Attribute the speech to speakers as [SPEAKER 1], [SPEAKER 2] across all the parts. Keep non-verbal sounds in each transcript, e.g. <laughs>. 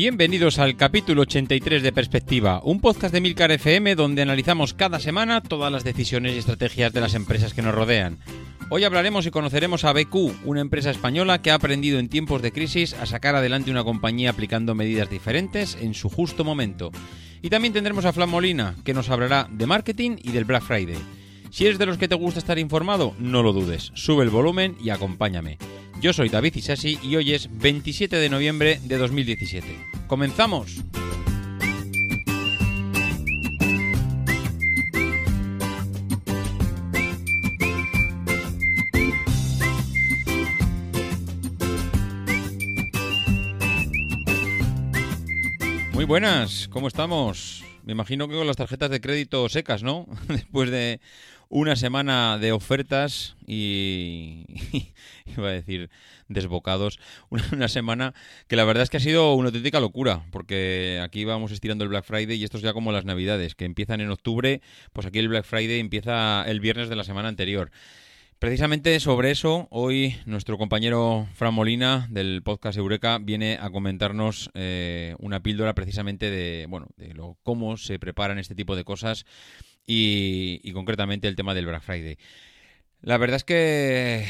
[SPEAKER 1] Bienvenidos al capítulo 83 de Perspectiva, un podcast de Milcar FM donde analizamos cada semana todas las decisiones y estrategias de las empresas que nos rodean. Hoy hablaremos y conoceremos a BQ, una empresa española que ha aprendido en tiempos de crisis a sacar adelante una compañía aplicando medidas diferentes en su justo momento. Y también tendremos a Flan Molina, que nos hablará de marketing y del Black Friday. Si eres de los que te gusta estar informado, no lo dudes, sube el volumen y acompáñame. Yo soy David Isasi y hoy es 27 de noviembre de 2017. ¡Comenzamos! Muy buenas, ¿cómo estamos? Me imagino que con las tarjetas de crédito secas, ¿no? <laughs> Después de una semana de ofertas y, iba a decir desbocados, <laughs> una, semana que la verdad es que ha sido una auténtica locura, porque aquí vamos estirando el Black Friday y esto es ya como las Navidades, que empiezan en octubre, pues aquí el Black Friday empieza el viernes de la semana anterior. Precisamente sobre eso, hoy nuestro compañero Fran Molina del podcast Eureka viene a comentarnos eh, una píldora precisamente de, bueno, de lo, cómo se preparan este tipo de cosas y, concretamente el tema del Black Friday. La verdad es que...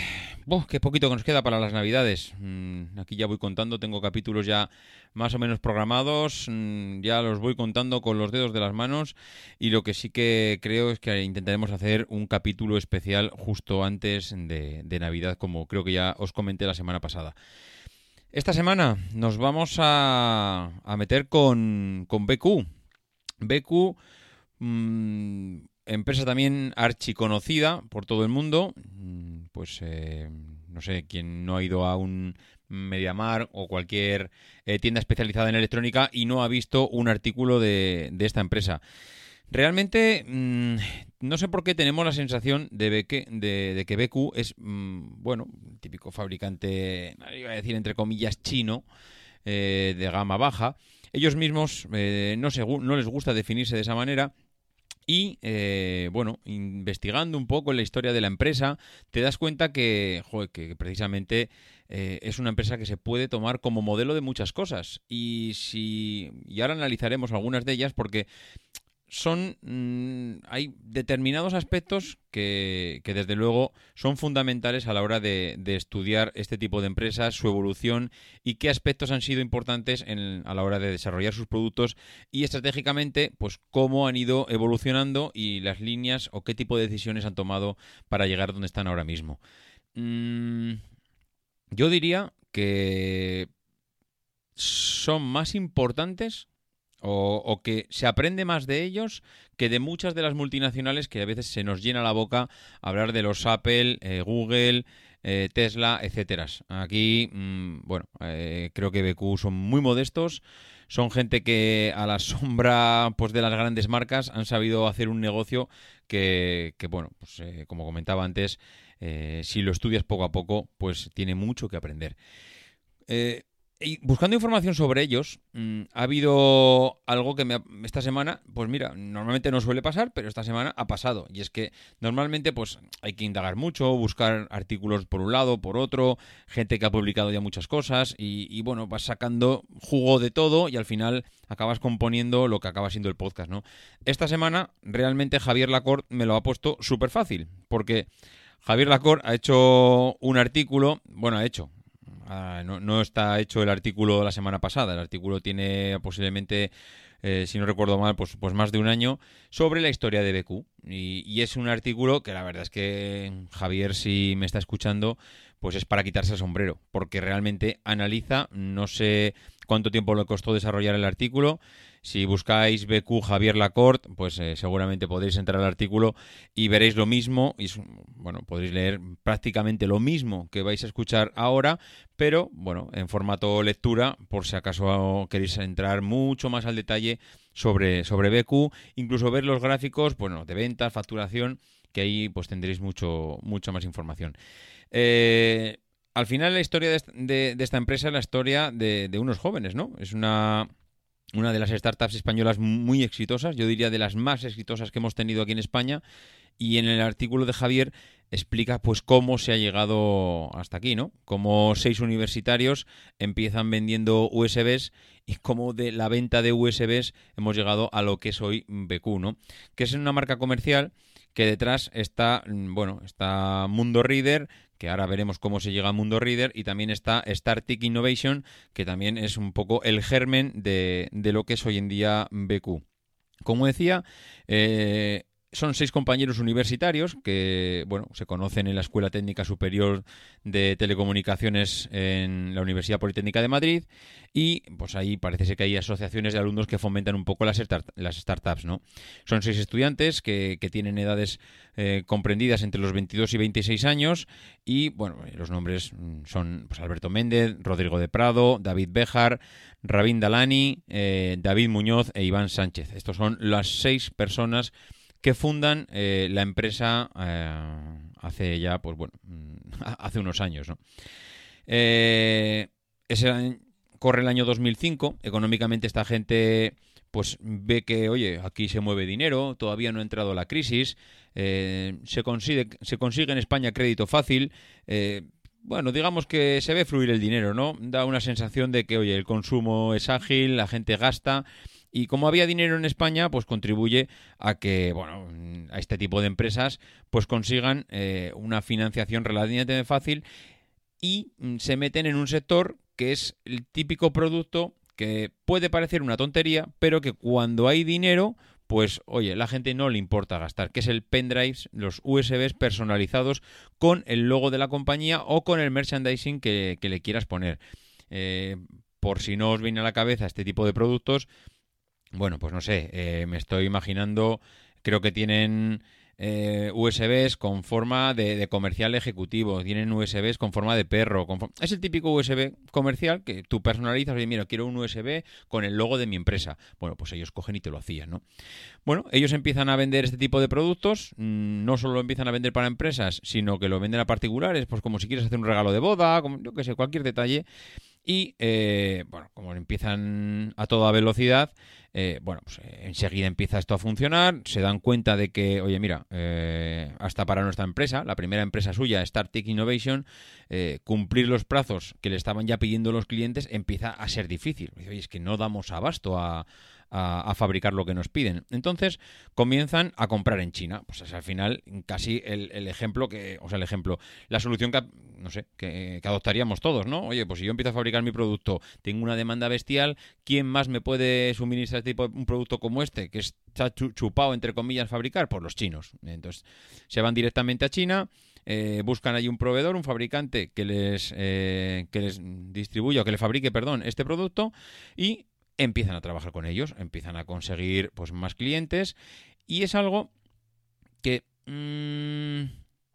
[SPEAKER 1] qué poquito que nos queda para las navidades. Mm, aquí ya voy contando, tengo capítulos ya más o menos programados, mm, ya los voy contando con los dedos de las manos y lo que sí que creo es que intentaremos hacer un capítulo especial justo antes de, Navidad, como creo que ya os comenté la semana pasada. Esta semana nos vamos a, a meter con, con BQ. BQ Mm, empresa también archiconocida por todo el mundo. Mm, pues eh, no sé, quien no ha ido a un Mediamar o cualquier eh, tienda especializada en electrónica y no ha visto un artículo de, esta empresa. Realmente, mm, no sé por qué tenemos la sensación de, que, de, que BQ es, bueno, típico fabricante, iba a decir entre comillas, chino, eh, de gama baja. Ellos mismos no, no les gusta definirse de esa manera y eh, bueno, investigando un poco la historia de la empresa, te das cuenta que, que precisamente eh, es una empresa que se puede tomar como modelo de muchas cosas. Y si. Y ahora analizaremos algunas de ellas porque son mm, hay determinados aspectos que, que, desde luego son fundamentales a la hora de, de, estudiar este tipo de empresas, su evolución y qué aspectos han sido importantes a la hora de desarrollar sus productos y estratégicamente pues cómo han ido evolucionando y las líneas o qué tipo de decisiones han tomado para llegar donde están ahora mismo. Mm, yo diría que son más importantes o, que se aprende más de ellos que de muchas de las multinacionales que a veces se nos llena la boca hablar de los Apple, eh, Google, eh, Tesla, etcétera. Aquí, mm, bueno, eh, creo que BQ son muy modestos, son gente que a la sombra pues, de las grandes marcas han sabido hacer un negocio que, que bueno, pues como comentaba antes, si lo estudias poco a poco, pues tiene mucho que aprender. Y buscando información sobre ellos, mm, ha habido algo que me esta semana, pues mira, normalmente no suele pasar, pero esta semana ha pasado. Y es que normalmente pues hay que indagar mucho, buscar artículos por un lado, por otro, gente que ha publicado ya muchas cosas y, bueno, vas sacando jugo de todo y al final acabas componiendo lo que acaba siendo el podcast, ¿no? Esta semana realmente Javier Lacorte me lo ha puesto súper fácil, porque Javier Lacorte ha hecho un artículo, bueno, ha hecho, Ah, no, está hecho el artículo la semana pasada. El artículo tiene posiblemente, eh, si no recuerdo mal, pues, pues más de un año sobre la historia de BQ. Y, y, es un artículo que la verdad es que Javier, si me está escuchando, pues es para quitarse el sombrero, porque realmente analiza, no sé cuánto tiempo le costó desarrollar el artículo. Si buscáis BQ Javier Lacorte, pues eh, seguramente podréis entrar al artículo y veréis lo mismo. Y bueno, podréis leer prácticamente lo mismo que vais a escuchar ahora, pero bueno, en formato lectura, por si acaso queréis entrar mucho más al detalle sobre, sobre BQ, incluso ver los gráficos, bueno, de ventas, facturación, que ahí pues tendréis mucho, mucha más información. Eh, al final la historia de, esta empresa es la historia de, unos jóvenes, ¿no? Es una, una de las startups españolas muy exitosas, yo diría de las más exitosas que hemos tenido aquí en España. Y en el artículo de Javier explica pues cómo se ha llegado hasta aquí, ¿no? Cómo seis universitarios empiezan vendiendo USBs y cómo de la venta de USBs hemos llegado a lo que es hoy BQ, ¿no? Que es una marca comercial que detrás está, mm, bueno, está Mundo Reader, que ahora veremos cómo se llega a Mundo Reader, y también está StarTick Innovation, que también es un poco el germen de, de lo que es hoy en día BQ. Como decía, eh, son seis compañeros universitarios que, bueno, se conocen en la Escuela Técnica Superior de Telecomunicaciones en la Universidad Politécnica de Madrid y, pues ahí parece ser que hay asociaciones de alumnos que fomentan un poco las, las startups, ¿no? Son seis estudiantes que, tienen edades eh, comprendidas entre los 22 y 26 años y, bueno, los nombres son pues, Alberto Méndez, Rodrigo de Prado, David Bejar, Rabín Dalani, eh, David Muñoz e Iván Sánchez. Estos son las seis personas que fundan eh, la empresa eh, hace ya, pues bueno, <laughs> hace unos años, ¿no? Eh, ese corre el año 2005, económicamente esta gente pues ve que, oye, aquí se mueve dinero, todavía no ha entrado la crisis, se, consigue, se consigue en España crédito fácil, bueno, digamos que se ve fluir el dinero, ¿no? Da una sensación de que, oye, el consumo es ágil, la gente gasta y como había dinero en España, pues contribuye a que, bueno, a este tipo de empresas pues consigan eh, una financiación relativamente fácil y mm, se meten en un sector que es el típico producto que puede parecer una tontería, pero que cuando hay dinero, pues oye, la gente no le importa gastar, que es el pendrive, los USBs personalizados con el logo de la compañía o con el merchandising que, le quieras poner. Eh, por si no os viene a la cabeza este tipo de productos, bueno, pues no sé, eh, me estoy imaginando, creo que tienen eh, USBs con forma de, comercial ejecutivo, tienen USBs con forma de perro. es el típico USB comercial que tú personalizas, oye, mira, quiero un USB con el logo de mi empresa. Bueno, pues ellos cogen y te lo hacían, ¿no? Bueno, ellos empiezan a vender este tipo de productos, mm, no solo lo empiezan a vender para empresas, sino que lo venden a particulares, pues como si quieres hacer un regalo de boda, como, yo que sé, cualquier detalle. Y, eh, bueno, como empiezan a toda velocidad, eh, bueno, pues eh, enseguida empieza esto a funcionar, se dan cuenta de que, oye, mira, eh, hasta para nuestra empresa, la primera empresa suya, StarTech Innovation, cumplir los plazos que le estaban ya pidiendo los clientes empieza a ser difícil. Oye, es que no damos abasto a, a, fabricar lo que nos piden. Entonces comienzan a comprar en China. Pues es al final casi el, ejemplo que, o sea, el ejemplo, la solución que, no sé, que, adoptaríamos todos, ¿no? Oye, pues si yo empiezo a fabricar mi producto, tengo una demanda bestial, ¿quién más me puede suministrar tipo un producto como este, que está chupado, entre comillas, fabricar? Por pues los chinos. Entonces se van directamente a China. Eh, buscan allí un proveedor, un fabricante que les, eh, que les distribuya o que le fabrique, perdón, este producto y empiezan a trabajar con ellos, empiezan a conseguir pues más clientes y es algo que mm,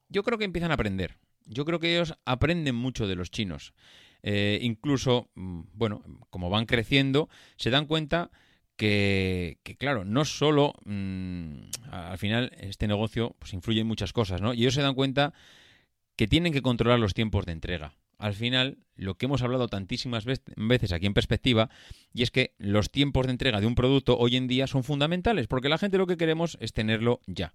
[SPEAKER 1] yo creo que empiezan a aprender. Yo creo que ellos aprenden mucho de los chinos. Eh, incluso, mm, bueno, como van creciendo, se dan cuenta que, claro, no solo mm, al final este negocio pues, influye en muchas cosas, ¿no? Y ellos se dan cuenta que tienen que controlar los tiempos de entrega al final lo que hemos hablado tantísimas veces aquí en perspectiva, y es que los tiempos de entrega de un producto hoy en día son fundamentales, porque la gente lo que queremos es tenerlo ya.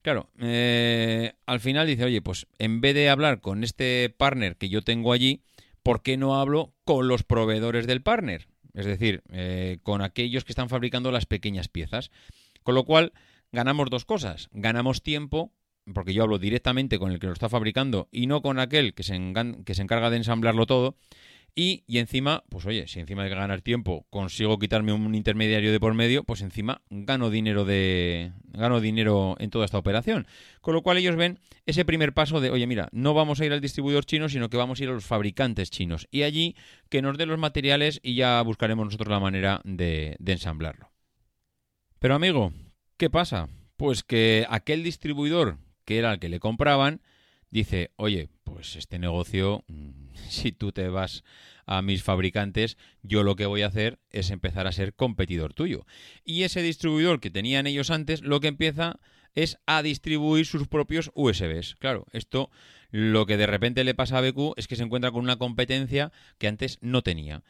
[SPEAKER 1] Claro, eh, al final dice, oye, pues en vez de hablar con este partner que yo tengo allí, ¿por qué no hablo con los proveedores del partner? Es decir, eh, con aquellos que están fabricando las pequeñas piezas. Con lo cual, ganamos dos cosas. Ganamos tiempo porque yo hablo directamente con el que lo está fabricando y no con aquel que se, que se encarga de ensamblarlo todo. Y, y, encima, pues oye, si encima de ganar tiempo consigo quitarme un intermediario de por medio, pues encima gano dinero de gano dinero en toda esta operación. Con lo cual ellos ven ese primer paso de, oye, mira, no vamos a ir al distribuidor chino, sino que vamos a ir a los fabricantes chinos. Y allí que nos den los materiales y ya buscaremos nosotros la manera de, de ensamblarlo. Pero amigo, ¿qué pasa? Pues que aquel distribuidor que era el que le compraban, dice, oye, pues este negocio, mm, <laughs> si tú te vas a mis fabricantes, yo lo que voy a hacer es empezar a ser competidor tuyo. Y ese distribuidor que tenían ellos antes, lo que empieza es a distribuir sus propios USBs. Claro, esto lo que de repente le pasa a BQ es que se encuentra con una competencia que antes no tenía.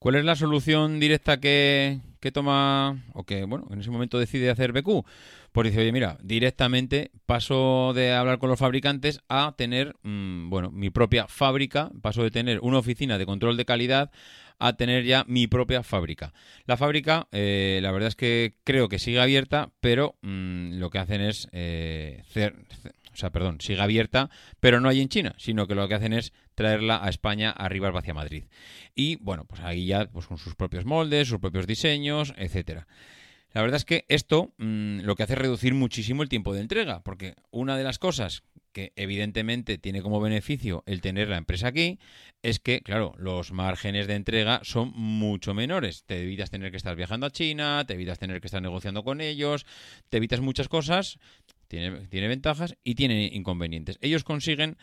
[SPEAKER 1] ¿Cuál es la solución directa que, ¿qué toma o que, bueno, en ese momento decide hacer BQ? Pues dice, oye, mira, directamente paso de hablar con los fabricantes a tener, mm, bueno, mi propia fábrica, paso de tener una oficina de control de calidad a tener ya mi propia fábrica. La fábrica, eh, la verdad es que creo que sigue abierta, pero mm, lo que hacen es eh, o sea, perdón, sigue abierta, pero no hay en China, sino que lo que hacen es traerla a España arriba hacia Madrid. Y bueno, pues ahí ya pues con sus propios moldes, sus propios diseños, etcétera. La verdad es que esto mm, lo que hace es reducir muchísimo el tiempo de entrega, porque una de las cosas que evidentemente tiene como beneficio el tener la empresa aquí, es que, claro, los márgenes de entrega son mucho menores. Te evitas tener que estar viajando a China, te evitas tener que estar negociando con ellos, te evitas muchas cosas tiene, ventajas y tiene inconvenientes. Ellos consiguen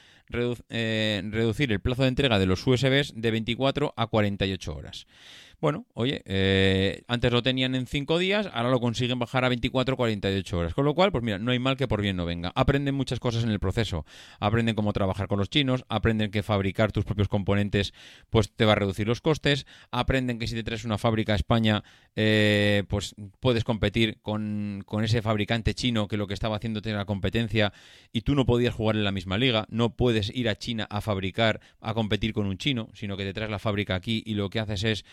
[SPEAKER 1] eh, reducir el plazo de entrega de los USBs de 24 a 48 horas. Bueno, oye, eh, antes lo tenían en 5 días, ahora lo consiguen bajar a 24 48 horas. Con lo cual, pues mira, no hay mal que por bien no venga. Aprenden muchas cosas en el proceso. Aprenden cómo trabajar con los chinos, aprenden que fabricar tus propios componentes pues te va a reducir los costes, aprenden que si te traes una fábrica a España, eh, pues puedes competir con, con ese fabricante chino que lo que estaba haciendo era la competencia y tú no podías jugar en la misma liga. No puedes ir a China a fabricar, a competir con un chino, sino que te traes la fábrica aquí y lo que haces es...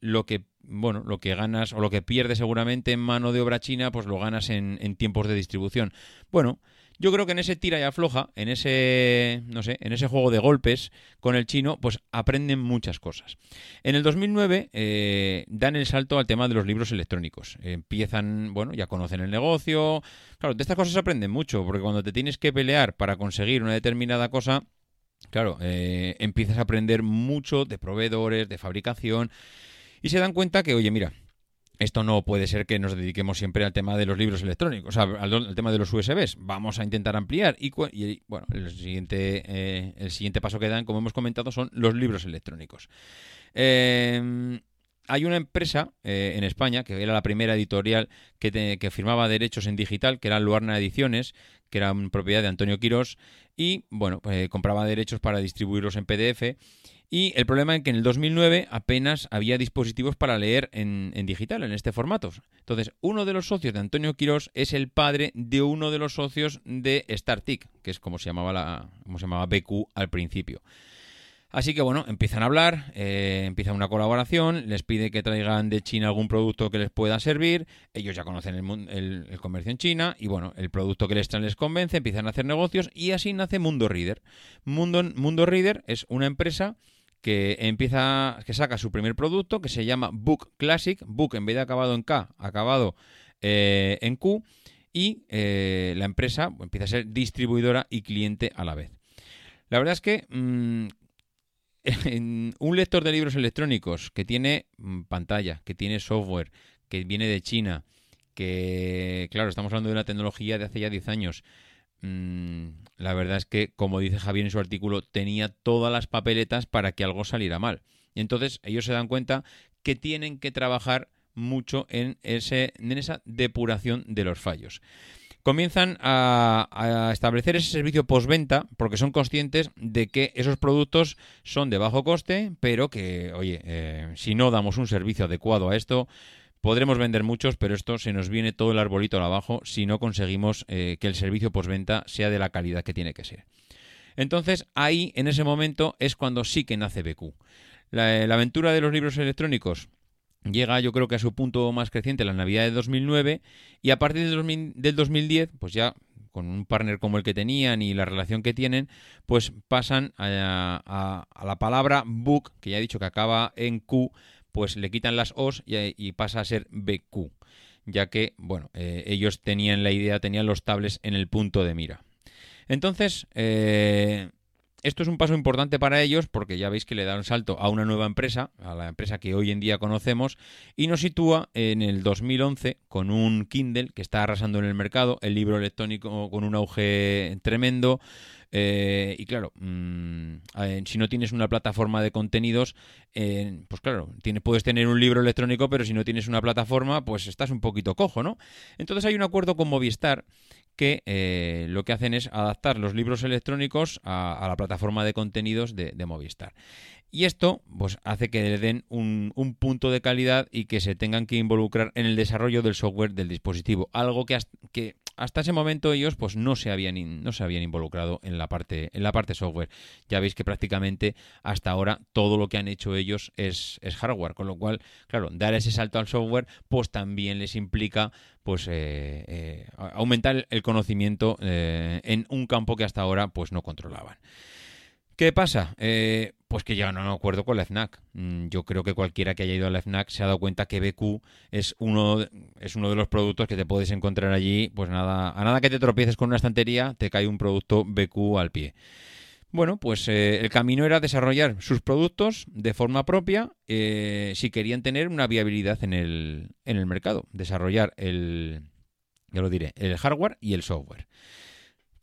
[SPEAKER 1] lo que bueno, lo que ganas o lo que pierdes seguramente en mano de obra china, pues lo ganas en, tiempos de distribución. Bueno, yo creo que en ese tira y afloja, en ese, no sé, en ese juego de golpes con el chino, pues aprenden muchas cosas. En el 2009 eh, dan el salto al tema de los libros electrónicos. Empiezan, bueno, ya conocen el negocio. Claro, de estas cosas aprenden mucho, porque cuando te tienes que pelear para conseguir una determinada cosa, Claro, eh, empiezas a aprender mucho de proveedores, de fabricación, y se dan cuenta que, oye, mira, esto no puede ser que nos dediquemos siempre al tema de los libros electrónicos, o sea, al, tema de los USBs. Vamos a intentar ampliar. Y, bueno, el siguiente, eh, el siguiente paso que dan, como hemos comentado, son los libros electrónicos. Eh, hay una empresa eh, en España que era la primera editorial que, firmaba derechos en digital, que era Luarna Ediciones, que era propiedad de Antonio Quirós, y bueno, pues, compraba derechos para distribuirlos en PDF. Y el problema es que en el 2009 apenas había dispositivos para leer en, digital, en este formato. Entonces, uno de los socios de Antonio Quirós es el padre de uno de los socios de StarTic, que es como se llamaba, la, como se llamaba BQ al principio. Así que bueno, empiezan a hablar, eh, empieza una colaboración, les pide que traigan de China algún producto que les pueda servir, ellos ya conocen el, comercio en China y bueno, el producto que les traen les convence, empiezan a hacer negocios y así nace Mundo Reader. Mundo, Mundo Reader es una empresa que empieza, que saca su primer producto que se llama Book Classic, Book en vez de acabado en K, acabado eh, en Q y eh, la empresa empieza a ser distribuidora y cliente a la vez. La verdad es que mm, un lector de libros electrónicos que tiene mm, pantalla, que tiene software, que viene de China, que, claro, estamos hablando de una tecnología de hace ya 10 años. Mm, la verdad es que, como dice Javier en su artículo, tenía todas las papeletas para que algo saliera mal. Y entonces ellos se dan cuenta que tienen que trabajar mucho en, ese, en esa depuración de los fallos comienzan a, establecer ese servicio postventa porque son conscientes de que esos productos son de bajo coste, pero que, oye, eh, si no damos un servicio adecuado a esto, podremos vender muchos, pero esto se nos viene todo el arbolito abajo si no conseguimos eh, que el servicio postventa sea de la calidad que tiene que ser. Entonces, ahí, en ese momento, es cuando sí que nace BQ. la aventura de los libros electrónicos llega yo creo que a su punto más creciente la Navidad de 2009 y a partir del 2010, pues ya con un partner como el que tenían y la relación que tienen, pues pasan a, la palabra book, que ya he dicho que acaba en Q, pues le quitan las O's y, pasa a ser BQ, ya que, bueno, eh, ellos tenían la idea, tenían los tablets en el punto de mira. Entonces, eh, esto es un paso importante para ellos porque ya veis que le da un salto a una nueva empresa, a la empresa que hoy en día conocemos, y nos sitúa en el 2011 con un Kindle que está arrasando en el mercado, el libro electrónico con un auge tremendo. Eh, y claro, mm, si no tienes una plataforma de contenidos, eh, pues claro, puedes tener un libro electrónico, pero si no tienes una plataforma, pues estás un poquito cojo, ¿no? Entonces hay un acuerdo con Movistar que eh, lo que hacen es adaptar los libros electrónicos a, la plataforma de contenidos de, Movistar. Y esto pues, hace que le den un, punto de calidad y que se tengan que involucrar en el desarrollo del software del dispositivo. Algo que, que hasta ese momento ellos pues no se habían no se habían involucrado en la parte en la parte software. Ya veis que prácticamente hasta ahora todo lo que han hecho ellos es, es hardware con lo cual claro dar ese salto al software pues también les implica pues eh, eh, aumentar el conocimiento eh, en un campo que hasta ahora pues no controlaban ¿Qué pasa? pues que ya no me acuerdo con la FNAC. Mm, yo creo que cualquiera que haya ido a la FNAC se ha dado cuenta que BQ es uno, es uno de los productos que te puedes encontrar allí. Pues nada, a nada que te tropieces con una estantería, te cae un producto BQ al pie. Bueno, pues eh, el camino era desarrollar sus productos de forma propia eh, si querían tener una viabilidad en el, en el mercado. Desarrollar el, ya lo diré, el hardware y el software.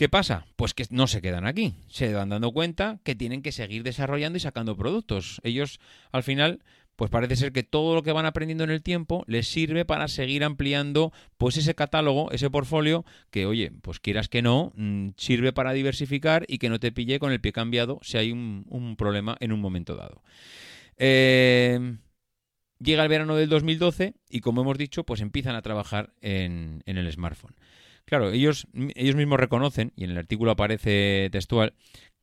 [SPEAKER 1] ¿Qué pasa? Pues que no se quedan aquí. Se van dando cuenta que tienen que seguir desarrollando y sacando productos. Ellos, al final, pues parece ser que todo lo que van aprendiendo en el tiempo les sirve para seguir ampliando pues ese catálogo, ese portfolio que, oye, pues quieras que no, mm, sirve para diversificar y que no te pille con el pie cambiado si hay un, problema en un momento dado. Eh, llega el verano del 2012 y, como hemos dicho, pues empiezan a trabajar en el smartphone. Claro, ellos, ellos mismos reconocen, y en el artículo aparece textual,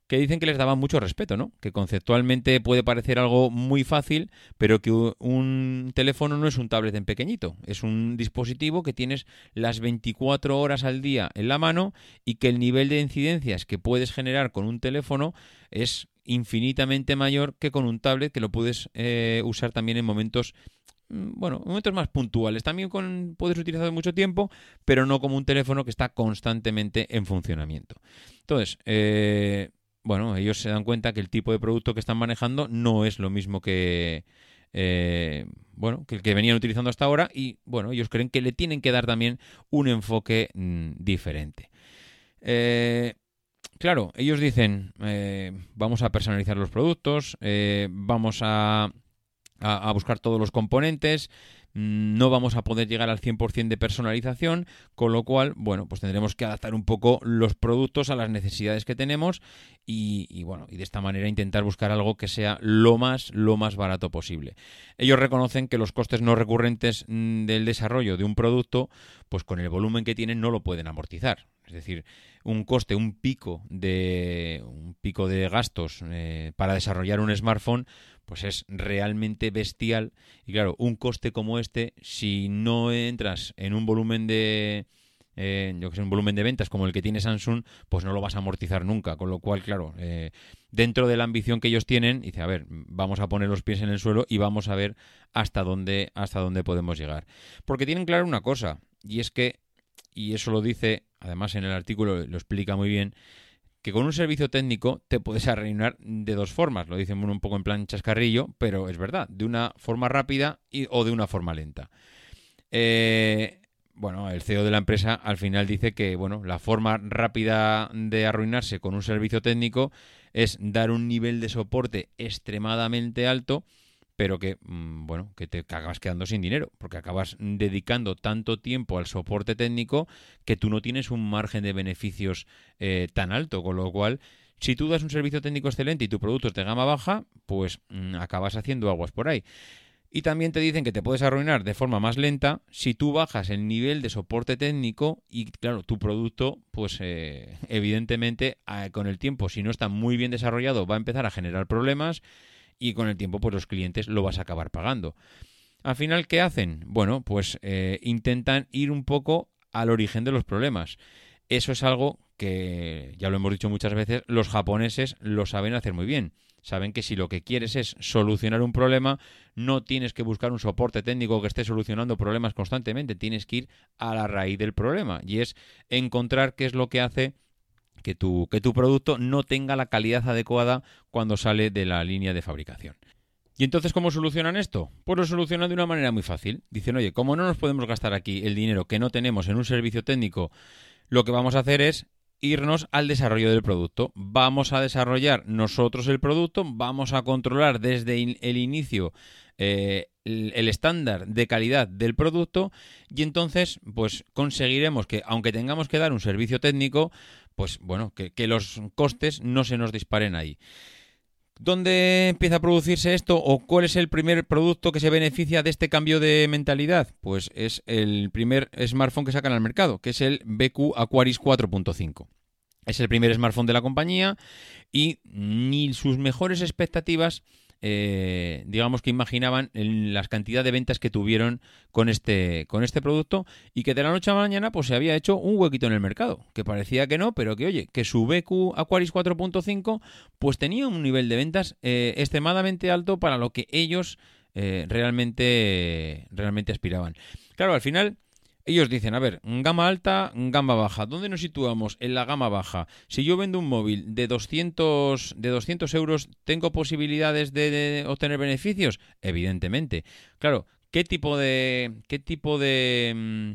[SPEAKER 1] que dicen que les daban mucho respeto, ¿no? Que conceptualmente puede parecer algo muy fácil, pero que un teléfono no es un tablet en pequeñito, es un dispositivo que tienes las 24 horas al día en la mano y que el nivel de incidencias que puedes generar con un teléfono es infinitamente mayor que con un tablet que lo puedes eh, usar también en momentos bueno, momentos más puntuales. También con, puedes utilizarlo mucho tiempo, pero no como un teléfono que está constantemente en funcionamiento. Entonces, eh, bueno, ellos se dan cuenta que el tipo de producto que están manejando no es lo mismo que, eh, bueno, que el que venían utilizando hasta ahora y, bueno, ellos creen que le tienen que dar también un enfoque mm, diferente. Eh, claro, ellos dicen, vamos a personalizar los productos, vamos a a, buscar todos los componentes, mm, no vamos a poder llegar al 100% de personalización, con lo cual, bueno, pues tendremos que adaptar un poco los productos a las necesidades que tenemos y, bueno, y de esta manera intentar buscar algo que sea lo más, lo más barato posible. Ellos reconocen que los costes no recurrentes mm, del desarrollo de un producto, pues con el volumen que tienen no lo pueden amortizar. Es decir, un coste, un pico de un pico de gastos eh, para desarrollar un smartphone, pues es realmente bestial. Y claro, un coste como este, si no entras en un volumen de eh, yo que sé, un volumen de ventas como el que tiene Samsung, pues no lo vas a amortizar nunca. Con lo cual, claro, eh, dentro de la ambición que ellos tienen, dice, a ver, vamos a poner los pies en el suelo y vamos a ver hasta dónde, hasta dónde podemos llegar. Porque tienen claro una cosa, y es que, y eso lo dice, además en el artículo lo explica muy bien, que con un servicio técnico te puedes arreglar de dos formas. Lo dicen un poco en plan chascarrillo, pero es verdad, de una forma rápida y, o de una forma lenta. Eh, bueno, el CEO de la empresa al final dice que bueno, la forma rápida de arruinarse con un servicio técnico es dar un nivel de soporte extremadamente alto pero que, mm, bueno, que te acabas quedando sin dinero, porque acabas dedicando tanto tiempo al soporte técnico que tú no tienes un margen de beneficios eh, tan alto, con lo cual, si tú das un servicio técnico excelente y tu producto es de gama baja, pues mm, acabas haciendo aguas por ahí. Y también te dicen que te puedes arruinar de forma más lenta si tú bajas el nivel de soporte técnico y, claro, tu producto, pues eh, evidentemente con el tiempo, si no está muy bien desarrollado, va a empezar a generar problemas y con el tiempo pues los clientes lo vas a acabar pagando. Al final, ¿qué hacen? Bueno, pues eh, intentan ir un poco al origen de los problemas. Eso es algo que, ya lo hemos dicho muchas veces, los japoneses lo saben hacer muy bien. Saben que si lo que quieres es solucionar un problema, no tienes que buscar un soporte técnico que esté solucionando problemas constantemente, tienes que ir a la raíz del problema y es encontrar qué es lo que hace que tu, que tu producto no tenga la calidad adecuada cuando sale de la línea de fabricación. ¿Y entonces cómo solucionan esto? Pues lo solucionan de una manera muy fácil. Dicen, oye, como no nos podemos gastar aquí el dinero que no tenemos en un servicio técnico, lo que vamos a hacer es irnos al desarrollo del producto. Vamos a desarrollar nosotros el producto, vamos a controlar desde el inicio eh, el estándar de calidad del producto y entonces pues conseguiremos que aunque tengamos que dar un servicio técnico pues bueno que, los costes no se nos disparen ahí ¿Dónde empieza a producirse esto o cuál es el primer producto que se beneficia de este cambio de mentalidad? Pues es el primer smartphone que sacan al mercado, que es el BQ Aquaris 4.5. Es el primer smartphone de la compañía y ni sus mejores expectativas eh, digamos que imaginaban las cantidad de ventas que tuvieron con este, con este producto y que de la noche a la mañana pues se había hecho un huequito en el mercado, que parecía que no, pero que oye, que su BQ Aquaris 4.5 pues tenía un nivel de ventas eh, extremadamente alto para lo que ellos eh, realmente, realmente aspiraban. Claro, al final ellos dicen, a ver, gama alta, gama baja. ¿Dónde nos situamos? En la gama baja. Si yo vendo un móvil de 200, de 200 euros, ¿tengo posibilidades de, obtener beneficios? Evidentemente. Claro, ¿qué tipo de... ¿Qué tipo de... Mm,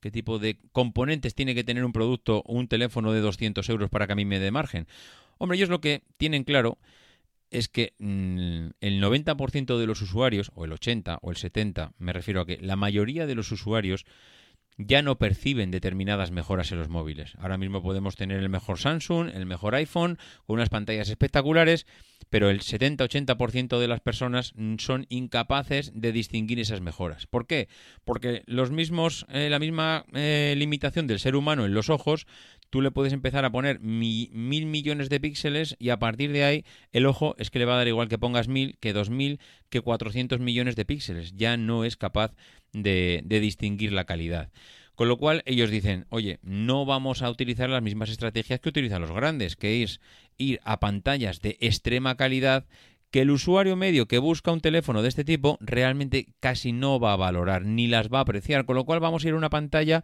[SPEAKER 1] ¿Qué tipo de componentes tiene que tener un producto o un teléfono de 200 euros para que a mí me dé margen? Hombre, ellos lo que tienen claro es que mm, el 90% de los usuarios, o el 80 o el 70, me refiero a que la mayoría de los usuarios ya no perciben determinadas mejoras en los móviles. Ahora mismo podemos tener el mejor Samsung, el mejor iPhone, con unas pantallas espectaculares, pero el 70-80% de las personas son incapaces de distinguir esas mejoras. ¿Por qué? Porque los mismos, eh, la misma eh, limitación del ser humano en los ojos, tú le puedes empezar a poner mil millones de píxeles y a partir de ahí el ojo es que le va a dar igual que pongas mil, que dos mil, que 400 millones de píxeles. Ya no es capaz de, distinguir la calidad. Con lo cual ellos dicen, oye, no vamos a utilizar las mismas estrategias que utilizan los grandes, que es ir a pantallas de extrema calidad que el usuario medio que busca un teléfono de este tipo realmente casi no va a valorar ni las va a apreciar, con lo cual vamos a ir a una pantalla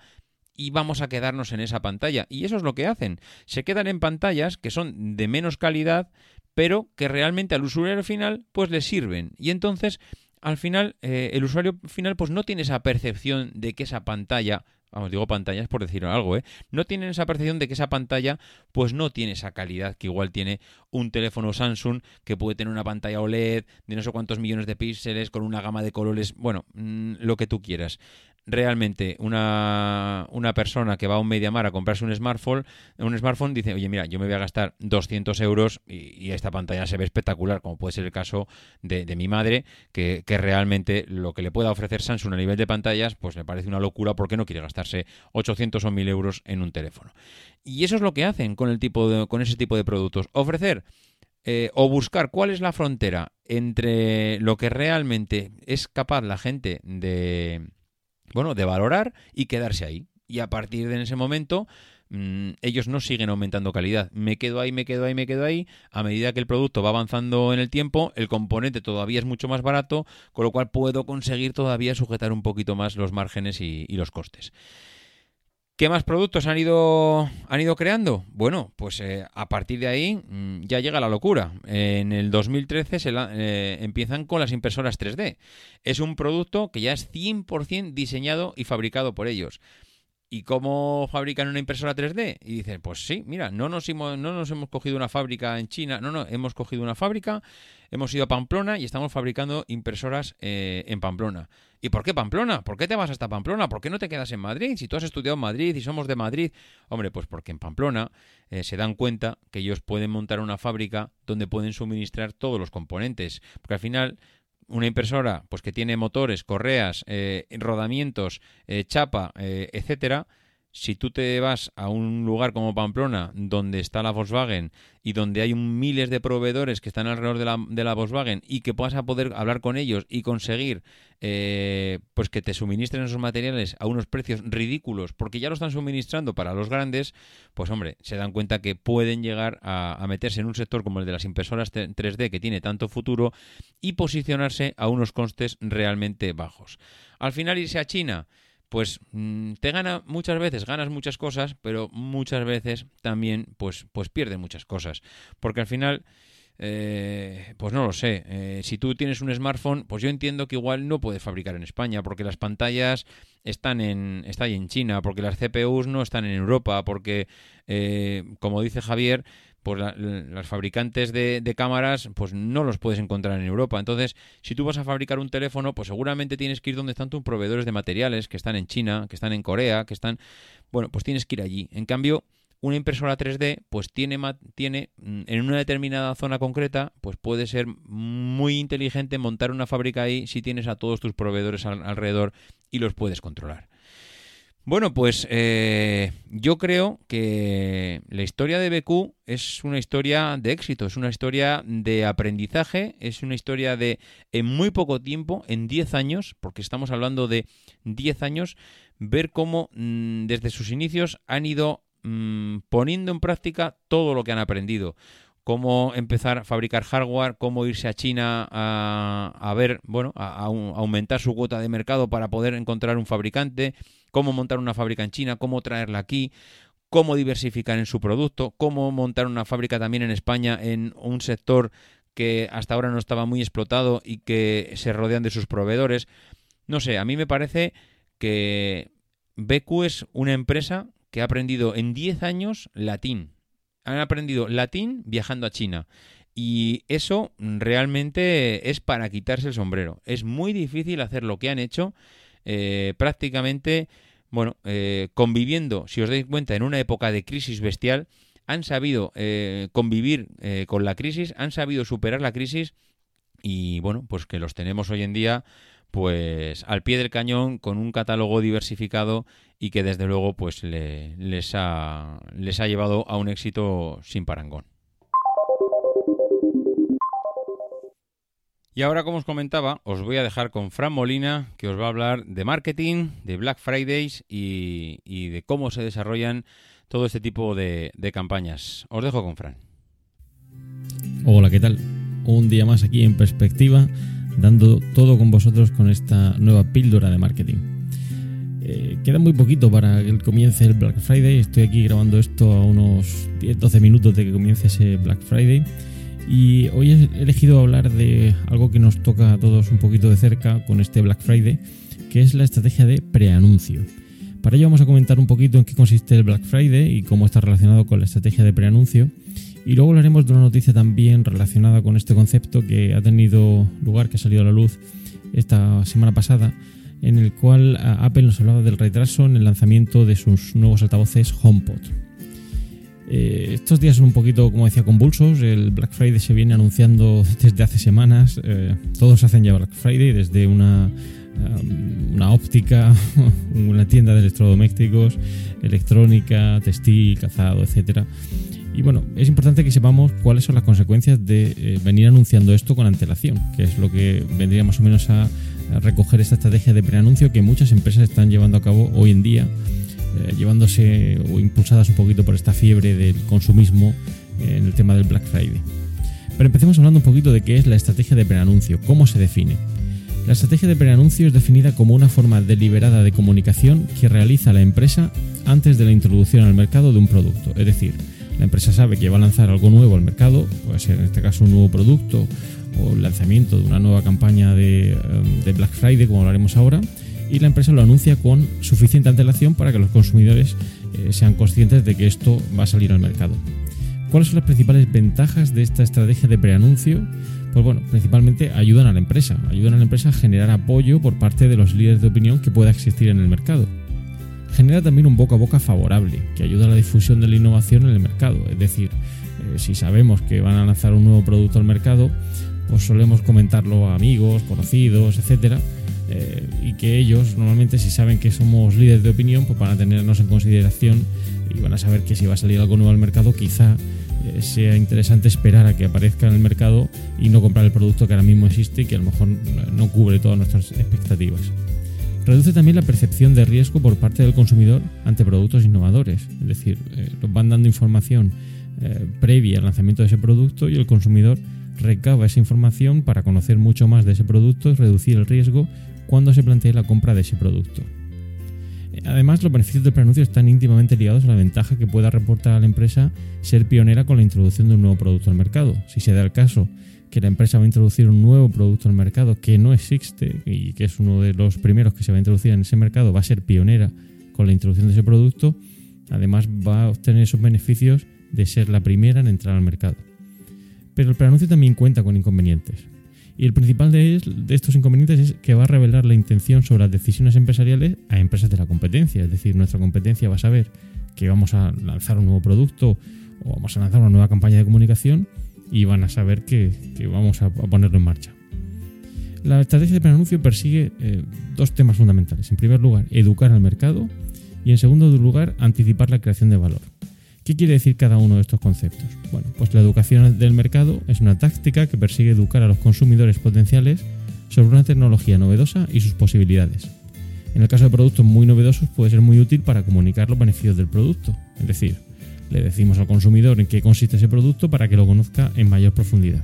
[SPEAKER 1] y vamos a quedarnos en esa pantalla. Y eso es lo que hacen. Se quedan en pantallas que son de menos calidad, pero que realmente al usuario final pues le sirven. Y entonces al final eh, el usuario final pues no tiene esa percepción de que esa pantalla vamos, digo pantallas por decir algo, ¿eh? No tienen esa percepción de que esa pantalla, pues no tiene esa calidad que igual tiene un teléfono Samsung que puede tener una pantalla OLED de no sé cuántos millones de píxeles con una gama de colores, bueno, mm, lo que tú quieras realmente una, una, persona que va a un Mediamar a comprarse un smartphone, un smartphone dice, oye, mira, yo me voy a gastar 200 euros y, esta pantalla se ve espectacular, como puede ser el caso de, mi madre, que, que, realmente lo que le pueda ofrecer Samsung a nivel de pantallas, pues me parece una locura porque no quiere gastarse 800 o 1000 euros en un teléfono. Y eso es lo que hacen con, el tipo de, con ese tipo de productos. Ofrecer eh, o buscar cuál es la frontera entre lo que realmente es capaz la gente de bueno, de valorar y quedarse ahí. Y a partir de ese momento, mm, ellos no siguen aumentando calidad. Me quedo ahí, me quedo ahí, me quedo ahí. A medida que el producto va avanzando en el tiempo, el componente todavía es mucho más barato, con lo cual puedo conseguir todavía sujetar un poquito más los márgenes y los costes. ¿Qué más productos han ido, han ido creando? Bueno, pues eh, a partir de ahí mm, ya llega la locura. en el 2013 se eh, empiezan con las impresoras 3D. Es un producto que ya es 100% diseñado y fabricado por ellos. ¿Y cómo fabrican una impresora 3D? Y dicen, pues sí, mira, no nos, hemos, no nos hemos cogido una fábrica en China, no, no, hemos cogido una fábrica, hemos ido a Pamplona y estamos fabricando impresoras eh, en Pamplona. ¿Y por qué Pamplona? ¿Por qué te vas hasta Pamplona? ¿Por qué no te quedas en Madrid? Si tú has estudiado en Madrid y somos de Madrid. Hombre, pues porque en Pamplona eh, se dan cuenta que ellos pueden montar una fábrica donde pueden suministrar todos los componentes. Porque al final una impresora pues que tiene motores, correas, eh, rodamientos, eh, chapa, eh, etcétera, si tú te vas a un lugar como Pamplona, donde está la Volkswagen y donde hay miles de proveedores que están alrededor de la, Volkswagen y que puedas a poder hablar con ellos y conseguir eh, pues que te suministren esos materiales a unos precios ridículos, porque ya lo están suministrando para los grandes, pues hombre, se dan cuenta que pueden llegar a, a meterse en un sector como el de las impresoras 3D que tiene tanto futuro y posicionarse a unos costes realmente bajos. Al final irse a China pues mm, te gana muchas veces, ganas muchas cosas, pero muchas veces también pues, pues pierdes muchas cosas. Porque al final, eh, pues no lo sé, eh, si tú tienes un smartphone, pues yo entiendo que igual no puedes fabricar en España, porque las pantallas están en, están en China, porque las CPUs no están en Europa, porque, eh, como dice Javier, pues las fabricantes de, cámaras pues no los puedes encontrar en Europa. Entonces, si tú vas a fabricar un teléfono, pues seguramente tienes que ir donde están tus proveedores de materiales, que están en China, que están en Corea, que están... Bueno, pues tienes que ir allí. En cambio, una impresora 3D pues tiene, tiene mm, en una determinada zona concreta pues puede ser muy inteligente montar una fábrica ahí si tienes a todos tus proveedores alrededor y los puedes controlar. Bueno, pues eh, yo creo que la historia de BQ es una historia de éxito, es una historia de aprendizaje, es una historia de en muy poco tiempo, en 10 años, porque estamos hablando de 10 años, ver cómo mm, desde sus inicios han ido mm, poniendo en práctica todo lo que han aprendido cómo empezar a fabricar hardware, cómo irse a China a, ver, bueno, a, aumentar su cuota de mercado para poder encontrar un fabricante, cómo montar una fábrica en China, cómo traerla aquí, cómo diversificar en su producto, cómo montar una fábrica también en España en un sector que hasta ahora no estaba muy explotado y que se rodean de sus proveedores. No sé, a mí me parece que BQ es una empresa que ha aprendido en 10 años latín han aprendido latín viajando a China. Y eso realmente es para quitarse el sombrero. Es muy difícil hacer lo que han hecho eh, prácticamente, bueno, eh, conviviendo, si os dais cuenta, en una época de crisis bestial, han sabido eh, convivir con la crisis, han sabido superar la crisis y bueno, pues que los tenemos hoy en día pues al pie del cañón con un catálogo diversificado y que desde luego pues les, ha, les ha llevado a un éxito sin parangón. Y ahora, como os comentaba, os voy a dejar con Fran Molina, que os va a hablar de marketing, de Black Fridays y, de cómo se desarrollan todo este tipo de, de campañas. Os dejo con Fran.
[SPEAKER 2] Hola, ¿qué tal? Un día más aquí en perspectiva dando todo con vosotros con esta nueva píldora de marketing. Eh, queda muy poquito para que comience el Black Friday. Estoy aquí grabando esto a unos 10-12 minutos de que comience ese Black Friday. Y hoy he elegido hablar de algo que nos toca a todos un poquito de cerca con este Black Friday, que es la estrategia de preanuncio. Para ello vamos a comentar un poquito en qué consiste el Black Friday y cómo está relacionado con la estrategia de preanuncio y luego hablaremos de una noticia también relacionada con este concepto que ha tenido lugar, que ha salido a la luz esta semana pasada, en el cual Apple nos hablaba del retraso en el lanzamiento de sus nuevos altavoces HomePod. Eh, estos días son un poquito, como decía, convulsos. El Black Friday se viene anunciando <laughs> desde hace semanas. Eh, todos hacen ya Black Friday, desde una, um, una óptica, <laughs> una tienda de electrodomésticos, electrónica, textil, calzado, etcétera. Y bueno, es importante que sepamos cuáles son las consecuencias de eh, venir anunciando esto con antelación, que es lo que vendría más o menos a, recoger esta estrategia de preanuncio que muchas empresas están llevando a cabo hoy en día, eh, llevándose o impulsadas un poquito por esta fiebre del consumismo en el tema del Black Friday. Pero empecemos hablando un poquito de qué es la estrategia de preanuncio, cómo se define. La estrategia de preanuncio es definida como una forma deliberada de comunicación que realiza la empresa antes de la introducción al mercado de un producto, es decir, la empresa sabe que va a lanzar algo nuevo al mercado, puede ser en este caso un nuevo producto o el lanzamiento de una nueva campaña de, em, Black Friday, como hablaremos ahora, y la empresa lo anuncia con suficiente antelación para que los consumidores eh, sean conscientes de que esto va a salir al mercado. ¿Cuáles son las principales ventajas de esta estrategia de preanuncio? Pues bueno, principalmente ayudan a la empresa, ayudan a la empresa a generar apoyo por parte de los líderes de opinión que pueda existir en el mercado genera también un boca a boca favorable, que ayuda a la difusión de la innovación en el mercado. Es decir, eh, si sabemos que van a lanzar un nuevo producto al mercado, pues solemos comentarlo a amigos, conocidos, etcétera, eh, y que ellos normalmente si saben que somos líderes de opinión, pues van a tenernos en consideración y van a saber que si va a salir algo nuevo al mercado, quizá eh, sea interesante esperar a que aparezca en el mercado y no comprar el producto que ahora mismo existe y que a lo mejor no cubre todas nuestras expectativas. Reduce también la percepción de riesgo por parte del consumidor ante productos innovadores, es decir, eh, van dando información eh, previa al lanzamiento de ese producto y el consumidor recaba esa información para conocer mucho más de ese producto y reducir el riesgo cuando se plantee la compra de ese producto. Además, los beneficios del preanuncio están íntimamente ligados a la ventaja que pueda reportar a la empresa ser pionera con la introducción de un nuevo producto al mercado. Si se da el caso que la empresa va a introducir un nuevo producto al mercado que no existe y que es uno de los primeros que se va a introducir en ese mercado, va a ser pionera con la introducción de ese producto, además va a obtener esos beneficios de ser la primera en entrar al mercado. Pero el preanuncio también cuenta con inconvenientes. Y el principal de, estos inconvenientes es que va a revelar la intención sobre las decisiones empresariales a empresas de la competencia. Es decir, nuestra competencia va a saber que vamos a lanzar un nuevo producto o vamos a lanzar una nueva campaña de comunicación y van a saber que, vamos a, ponerlo en marcha. La estrategia de preanuncio persigue eh, dos temas fundamentales. En primer lugar, educar al mercado y en segundo lugar, anticipar la creación de valor. ¿Qué quiere decir cada uno de estos conceptos? Bueno, pues la educación del mercado es una táctica que persigue educar a los consumidores potenciales sobre una tecnología novedosa y sus posibilidades. En el caso de productos muy novedosos puede ser muy útil para comunicar los beneficios del producto, es decir, le decimos al consumidor en qué consiste ese producto para que lo conozca en mayor profundidad.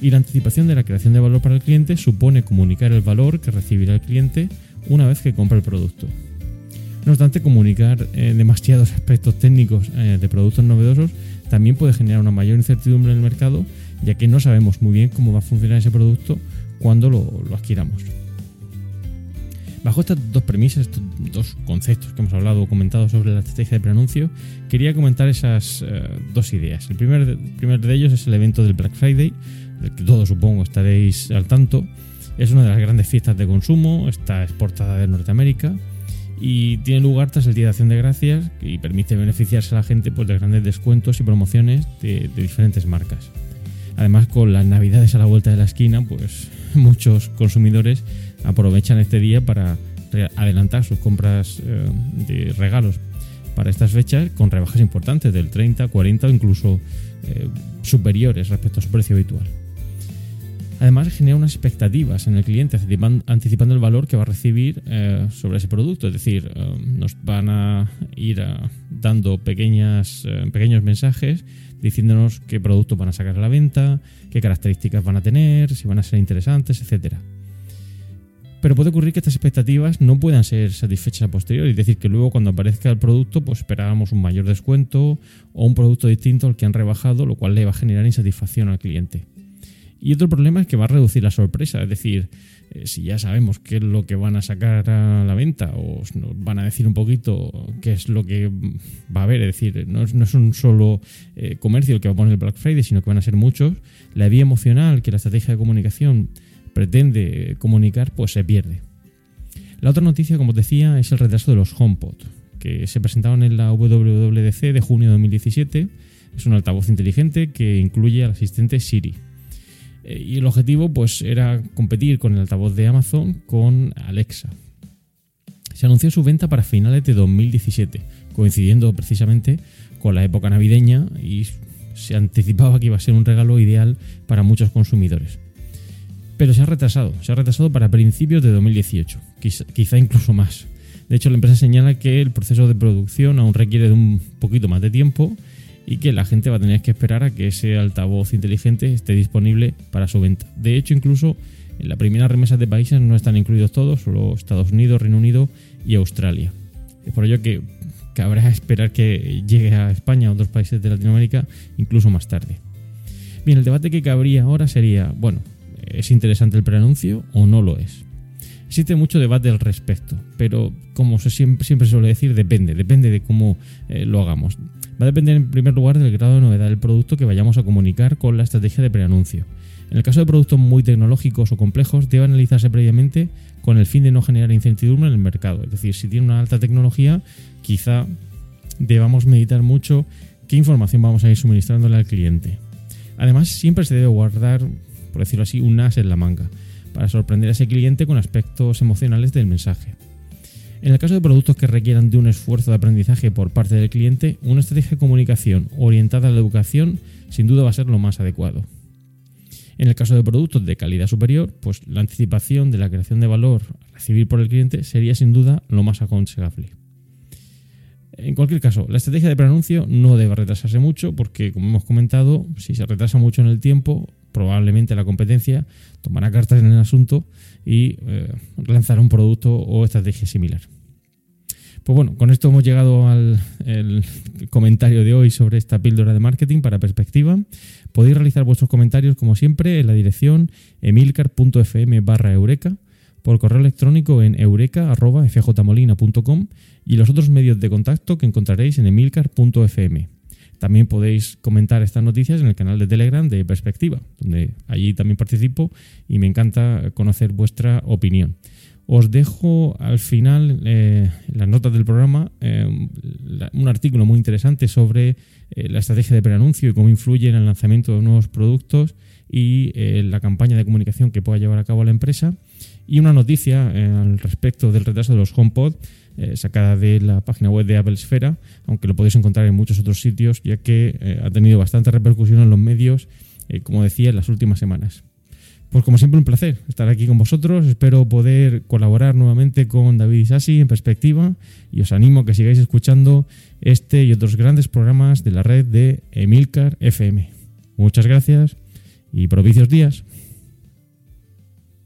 [SPEAKER 2] Y la anticipación de la creación de valor para el cliente supone comunicar el valor que recibirá el cliente una vez que compra el producto. No obstante, comunicar eh, demasiados aspectos técnicos eh, de productos novedosos también puede generar una mayor incertidumbre en el mercado, ya que no sabemos muy bien cómo va a funcionar ese producto cuando lo, adquiramos. Bajo estas dos premisas, estos dos conceptos que hemos hablado o comentado sobre la estrategia de preanuncio, quería comentar esas eh, dos ideas. El primer, primer de ellos es el evento del Black Friday, del que todos supongo estaréis al tanto. Es una de las grandes fiestas de consumo, está exportada de Norteamérica y tiene lugar tras el Día de Acción de Gracias y permite beneficiarse a la gente pues, de grandes descuentos y promociones de, diferentes marcas. Además, con las navidades a la vuelta de la esquina, pues <laughs> muchos consumidores aprovechan este día para adelantar sus compras eh, de regalos para estas fechas con rebajas importantes del 30, 40 o incluso eh, superiores respecto a su precio habitual. Además, genera unas expectativas en el cliente, anticipando el valor que va a recibir eh, sobre ese producto. Es decir, nos van a ir dando pequeñas, pequeños mensajes diciéndonos qué productos van a sacar a la venta, qué características van a tener, si van a ser interesantes, etc. Pero puede ocurrir que estas expectativas no puedan ser satisfechas a posteriori, es decir, que luego cuando aparezca el producto, pues esperábamos un mayor descuento o un producto distinto al que han rebajado, lo cual le va a generar insatisfacción al cliente. Y otro problema es que va a reducir la sorpresa, es decir, eh, si ya sabemos qué es lo que van a sacar a la venta o nos van a decir un poquito qué es lo que va a haber, es decir, no es, un solo eh, comercio el que va a poner el Black Friday, sino que van a ser muchos, la vía emocional que la estrategia de comunicación pretende comunicar, pues se pierde. La otra noticia, como os decía, es el retraso de los HomePod, que se presentaron en la WWDC de junio de 2017. Es un altavoz inteligente que incluye al asistente Siri. Eh, y el objetivo pues era competir con el altavoz de Amazon con Alexa. Se anunció su venta para finales de 2017, coincidiendo precisamente con la época navideña y se anticipaba que iba a ser un regalo ideal para muchos consumidores. Pero se ha retrasado, se ha retrasado para principios de 2018, quizá, incluso más. De hecho, la empresa señala que el proceso de producción aún requiere de un poquito más de tiempo y que la gente va a tener que esperar a que ese altavoz inteligente esté disponible para su venta. De hecho, incluso en la primera remesa de países no están incluidos todos, solo Estados Unidos, Reino Unido y Australia. Es por ello que cabrá esperar que llegue a España o otros países de Latinoamérica incluso más tarde. Bien, el debate que cabría ahora sería, bueno, ¿es interesante el preanuncio o no lo es? Existe mucho debate al respecto, pero como se siempre, siempre suele decir, depende, depende de cómo eh, lo hagamos. Va a depender en primer lugar del grado de novedad del producto que vayamos a comunicar con la estrategia de preanuncio. En el caso de productos muy tecnológicos o complejos, debe analizarse previamente con el fin de no generar incertidumbre en el mercado. Es decir, si tiene una alta tecnología, quizá debamos meditar mucho qué información vamos a ir suministrándole al cliente. Además, siempre se debe guardar, por decirlo así, un as en la manga, para sorprender a ese cliente con aspectos emocionales del mensaje. En el caso de productos que requieran de un esfuerzo de aprendizaje por parte del cliente, una estrategia de comunicación orientada a la educación sin duda va a ser lo más adecuado. En el caso de productos de calidad superior, pues la anticipación de la creación de valor a recibir por el cliente sería sin duda lo más aconsejable. En cualquier caso, la estrategia de preanuncio no debe retrasarse mucho porque, como hemos comentado, si se retrasa mucho en el tiempo, probablemente la competencia tomará cartas en el asunto y eh, lanzará un producto o estrategia similar. Pues bueno, con esto hemos llegado al comentario de hoy sobre esta píldora de marketing para perspectiva. Podéis realizar vuestros comentarios como siempre en la dirección emilcar.fm barra eureka, por correo electrónico en eureka.fjmolina.com y los otros medios de contacto que encontraréis en emilcar.fm. También podéis comentar estas noticias en el canal de Telegram de Perspectiva, donde allí también participo y me encanta conocer vuestra opinión. Os dejo al final eh, las notas del programa eh, un artículo muy interesante sobre eh, la estrategia de preanuncio y cómo influye en el lanzamiento de nuevos productos y la campaña de comunicación que pueda llevar a cabo la empresa. Y una noticia al respecto del retraso de los HomePod sacada de la página web de Apple Esfera, aunque lo podéis encontrar en muchos otros sitios, ya que ha tenido bastante repercusión en los medios, como decía, en las últimas semanas. Pues como siempre un placer estar aquí con vosotros. Espero poder colaborar nuevamente con David Isasi en perspectiva y os animo a que sigáis escuchando este y otros grandes programas de la red de Emilcar FM. Muchas gracias y propicios días.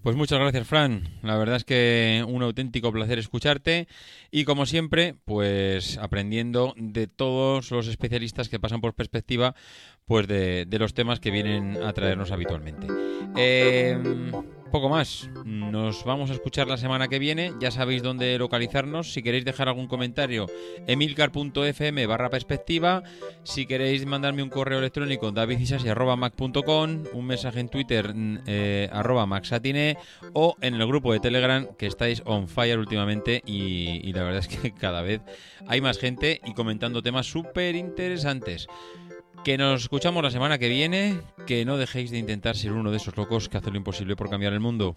[SPEAKER 1] Pues muchas gracias, Fran. La verdad es que un auténtico placer escucharte y como siempre, pues aprendiendo de todos los especialistas que pasan por perspectiva, pues de, los temas que vienen a traernos habitualmente. Eh, poco más. Nos vamos a escuchar la semana que viene. Ya sabéis dónde localizarnos. Si queréis dejar algún comentario, emilcar.fm barra perspectiva. Si queréis mandarme un correo electrónico, davidisasi.mac.com. Un mensaje en Twitter, mm, eh, arroba maxatine. O en el grupo de Telegram, que estáis on fire últimamente. Y, y la verdad es que <laughs> cada vez hay más gente y comentando temas súper interesantes. Que nos escuchamos la semana que viene, que no dejéis de intentar ser uno de esos locos que hace lo imposible por cambiar el mundo.